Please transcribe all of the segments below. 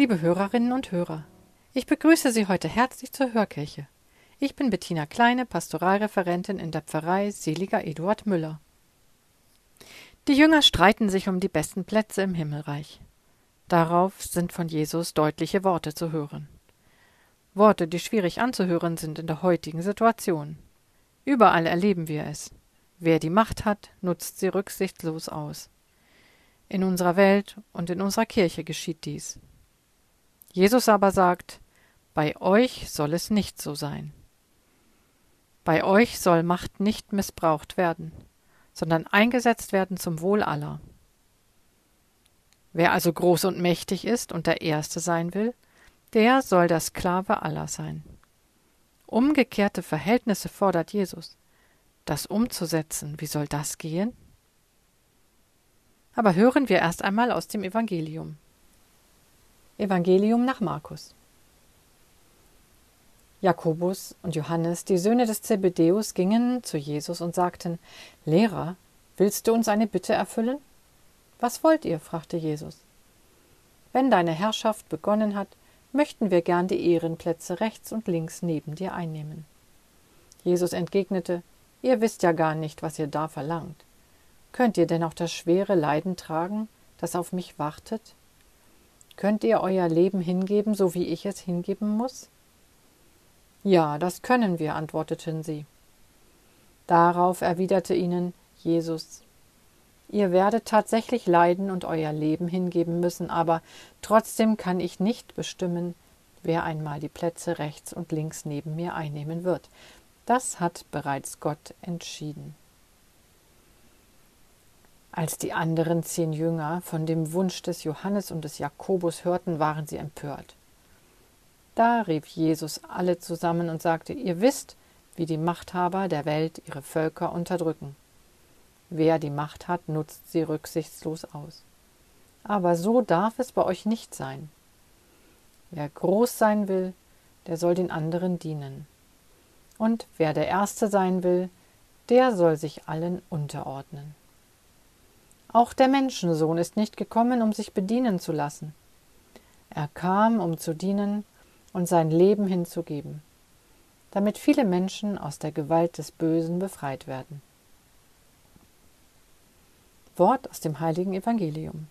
Liebe Hörerinnen und Hörer, ich begrüße Sie heute herzlich zur Hörkirche. Ich bin Bettina Kleine, Pastoralreferentin in der Pfarrei Seliger Eduard Müller. Die Jünger streiten sich um die besten Plätze im Himmelreich. Darauf sind von Jesus deutliche Worte zu hören. Worte, die schwierig anzuhören sind in der heutigen Situation. Überall erleben wir es. Wer die Macht hat, nutzt sie rücksichtslos aus. In unserer Welt und in unserer Kirche geschieht dies. Jesus aber sagt, bei euch soll es nicht so sein. Bei euch soll Macht nicht missbraucht werden, sondern eingesetzt werden zum Wohl aller. Wer also groß und mächtig ist und der Erste sein will, der soll der Sklave aller sein. Umgekehrte Verhältnisse fordert Jesus. Das umzusetzen, wie soll das gehen? Aber hören wir erst einmal aus dem Evangelium. Evangelium nach Markus. Jakobus und Johannes, die Söhne des Zebedäus, gingen zu Jesus und sagten: Lehrer, willst du uns eine Bitte erfüllen? Was wollt ihr? fragte Jesus. Wenn deine Herrschaft begonnen hat, möchten wir gern die Ehrenplätze rechts und links neben dir einnehmen. Jesus entgegnete: Ihr wisst ja gar nicht, was ihr da verlangt. Könnt ihr denn auch das schwere Leiden tragen, das auf mich wartet? Könnt ihr euer Leben hingeben, so wie ich es hingeben muss? Ja, das können wir, antworteten sie. Darauf erwiderte ihnen Jesus Ihr werdet tatsächlich leiden und euer Leben hingeben müssen, aber trotzdem kann ich nicht bestimmen, wer einmal die Plätze rechts und links neben mir einnehmen wird. Das hat bereits Gott entschieden. Als die anderen zehn Jünger von dem Wunsch des Johannes und des Jakobus hörten, waren sie empört. Da rief Jesus alle zusammen und sagte, ihr wisst, wie die Machthaber der Welt ihre Völker unterdrücken. Wer die Macht hat, nutzt sie rücksichtslos aus. Aber so darf es bei euch nicht sein. Wer groß sein will, der soll den anderen dienen. Und wer der Erste sein will, der soll sich allen unterordnen. Auch der Menschensohn ist nicht gekommen, um sich bedienen zu lassen. Er kam, um zu dienen und sein Leben hinzugeben, damit viele Menschen aus der Gewalt des Bösen befreit werden. Wort aus dem heiligen Evangelium.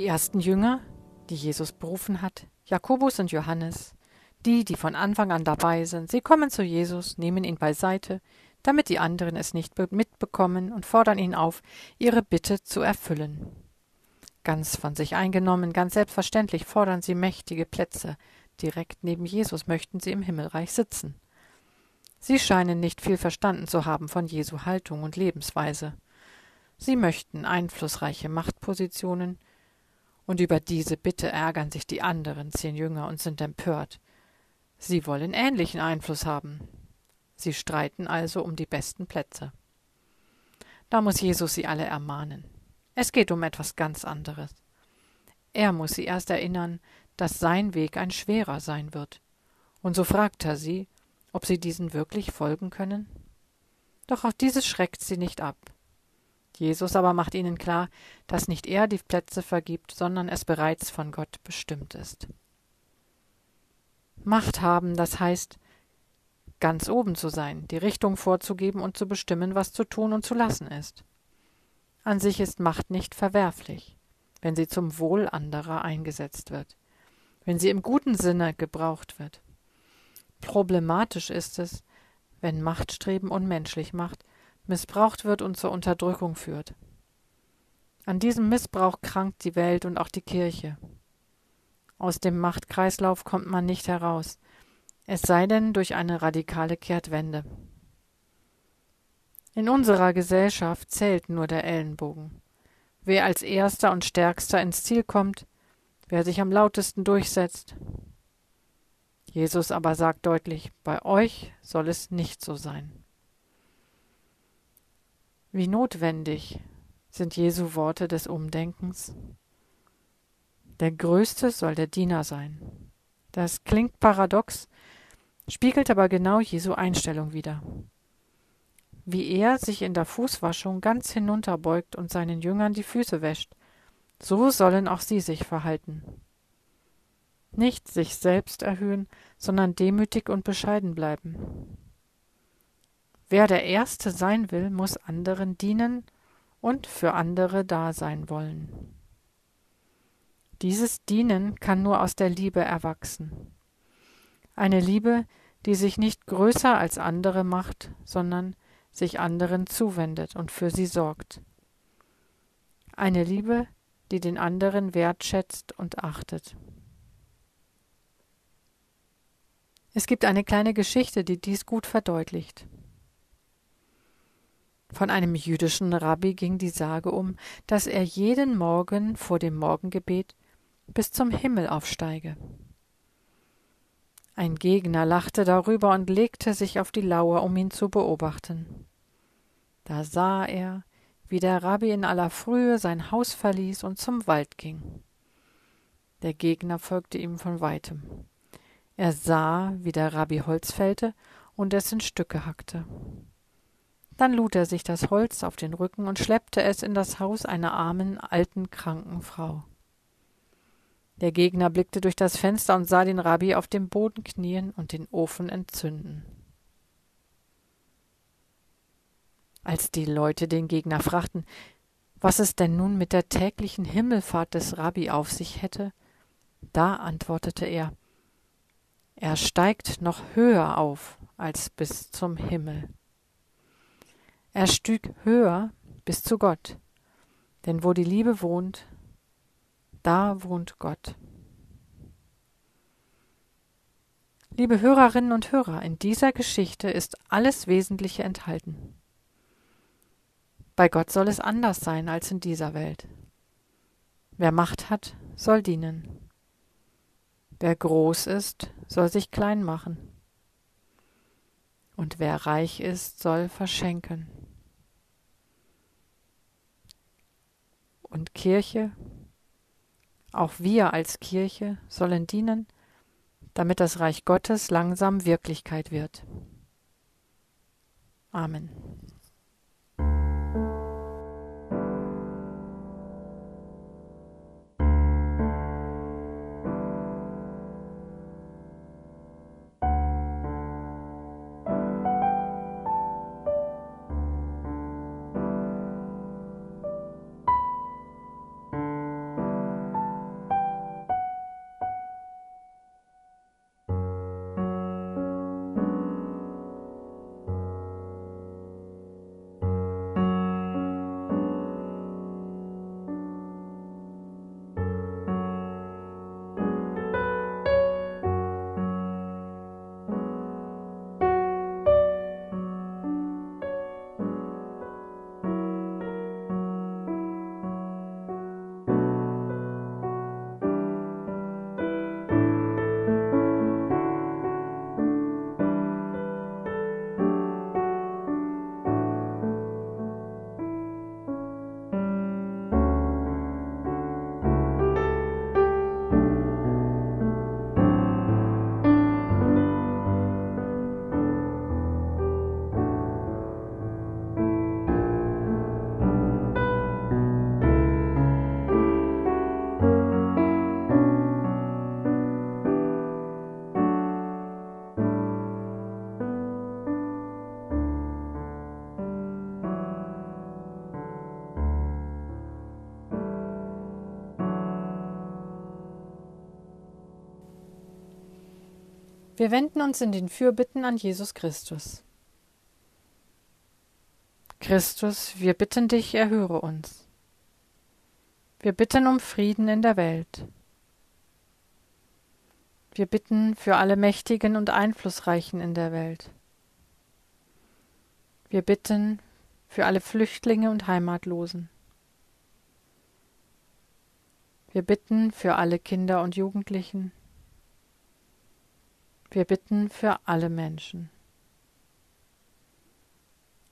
Die ersten Jünger, die Jesus berufen hat, Jakobus und Johannes, die, die von Anfang an dabei sind, sie kommen zu Jesus, nehmen ihn beiseite, damit die anderen es nicht mitbekommen und fordern ihn auf, ihre Bitte zu erfüllen. Ganz von sich eingenommen, ganz selbstverständlich fordern sie mächtige Plätze. Direkt neben Jesus möchten sie im Himmelreich sitzen. Sie scheinen nicht viel verstanden zu haben von Jesu Haltung und Lebensweise. Sie möchten einflussreiche Machtpositionen, und über diese Bitte ärgern sich die anderen zehn Jünger und sind empört. Sie wollen ähnlichen Einfluss haben. Sie streiten also um die besten Plätze. Da muss Jesus sie alle ermahnen. Es geht um etwas ganz anderes. Er muss sie erst erinnern, dass sein Weg ein schwerer sein wird. Und so fragt er sie, ob sie diesen wirklich folgen können. Doch auch dieses schreckt sie nicht ab. Jesus aber macht ihnen klar, dass nicht er die Plätze vergibt, sondern es bereits von Gott bestimmt ist. Macht haben, das heißt, ganz oben zu sein, die Richtung vorzugeben und zu bestimmen, was zu tun und zu lassen ist. An sich ist Macht nicht verwerflich, wenn sie zum Wohl anderer eingesetzt wird, wenn sie im guten Sinne gebraucht wird. Problematisch ist es, wenn Machtstreben unmenschlich macht, missbraucht wird und zur Unterdrückung führt. An diesem Missbrauch krankt die Welt und auch die Kirche. Aus dem Machtkreislauf kommt man nicht heraus, es sei denn durch eine radikale Kehrtwende. In unserer Gesellschaft zählt nur der Ellenbogen. Wer als erster und stärkster ins Ziel kommt, wer sich am lautesten durchsetzt. Jesus aber sagt deutlich, bei euch soll es nicht so sein. Wie notwendig sind Jesu Worte des Umdenkens. Der Größte soll der Diener sein. Das klingt paradox, spiegelt aber genau Jesu Einstellung wider. Wie er sich in der Fußwaschung ganz hinunterbeugt und seinen Jüngern die Füße wäscht, so sollen auch sie sich verhalten. Nicht sich selbst erhöhen, sondern demütig und bescheiden bleiben. Wer der Erste sein will, muss anderen dienen und für andere da sein wollen. Dieses Dienen kann nur aus der Liebe erwachsen. Eine Liebe, die sich nicht größer als andere macht, sondern sich anderen zuwendet und für sie sorgt. Eine Liebe, die den anderen wertschätzt und achtet. Es gibt eine kleine Geschichte, die dies gut verdeutlicht. Von einem jüdischen Rabbi ging die Sage um, dass er jeden Morgen vor dem Morgengebet bis zum Himmel aufsteige. Ein Gegner lachte darüber und legte sich auf die Lauer, um ihn zu beobachten. Da sah er, wie der Rabbi in aller Frühe sein Haus verließ und zum Wald ging. Der Gegner folgte ihm von weitem. Er sah, wie der Rabbi Holz fällte und es in Stücke hackte. Dann lud er sich das Holz auf den Rücken und schleppte es in das Haus einer armen, alten, kranken Frau. Der Gegner blickte durch das Fenster und sah den Rabbi auf dem Boden knien und den Ofen entzünden. Als die Leute den Gegner fragten, was es denn nun mit der täglichen Himmelfahrt des Rabbi auf sich hätte, da antwortete er Er steigt noch höher auf als bis zum Himmel. Er stieg höher bis zu Gott. Denn wo die Liebe wohnt, da wohnt Gott. Liebe Hörerinnen und Hörer, in dieser Geschichte ist alles Wesentliche enthalten. Bei Gott soll es anders sein als in dieser Welt. Wer Macht hat, soll dienen. Wer groß ist, soll sich klein machen. Und wer reich ist, soll verschenken. Und Kirche, auch wir als Kirche sollen dienen, damit das Reich Gottes langsam Wirklichkeit wird. Amen. Wir wenden uns in den Fürbitten an Jesus Christus. Christus, wir bitten dich, erhöre uns. Wir bitten um Frieden in der Welt. Wir bitten für alle Mächtigen und Einflussreichen in der Welt. Wir bitten für alle Flüchtlinge und Heimatlosen. Wir bitten für alle Kinder und Jugendlichen. Wir bitten für alle Menschen.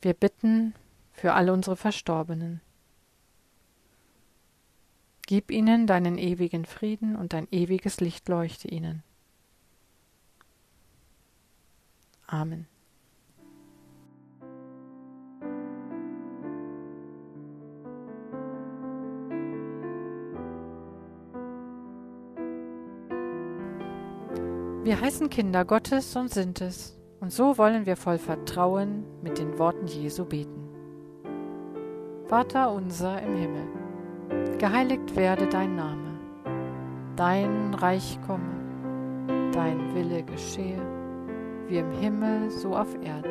Wir bitten für alle unsere Verstorbenen. Gib ihnen deinen ewigen Frieden und dein ewiges Licht leuchte ihnen. Amen. Wir heißen Kinder Gottes und sind es, und so wollen wir voll Vertrauen mit den Worten Jesu beten. Vater unser im Himmel, geheiligt werde dein Name, dein Reich komme, dein Wille geschehe, wie im Himmel so auf Erden.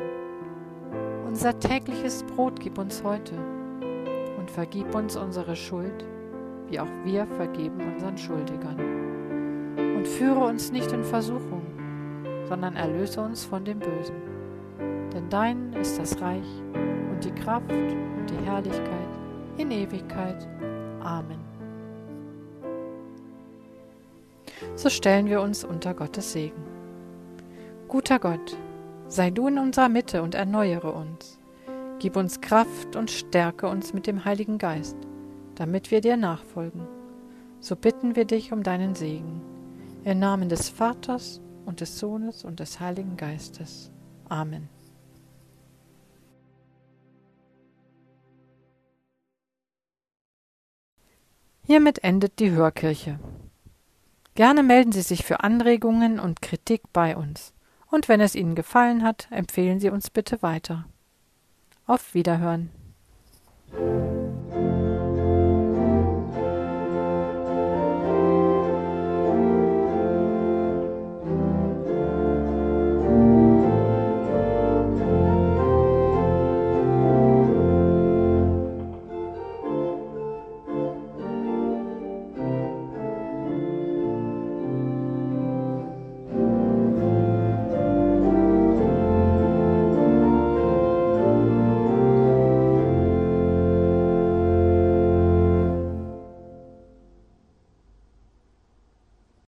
Unser tägliches Brot gib uns heute und vergib uns unsere Schuld, wie auch wir vergeben unseren Schuldigern und führe uns nicht in Versuchung, sondern erlöse uns von dem Bösen. Denn dein ist das Reich und die Kraft und die Herrlichkeit in Ewigkeit. Amen. So stellen wir uns unter Gottes Segen. Guter Gott, sei du in unserer Mitte und erneuere uns. Gib uns Kraft und stärke uns mit dem Heiligen Geist, damit wir dir nachfolgen. So bitten wir dich um deinen Segen im Namen des Vaters und des Sohnes und des Heiligen Geistes. Amen. Hiermit endet die Hörkirche. Gerne melden Sie sich für Anregungen und Kritik bei uns. Und wenn es Ihnen gefallen hat, empfehlen Sie uns bitte weiter. Auf Wiederhören.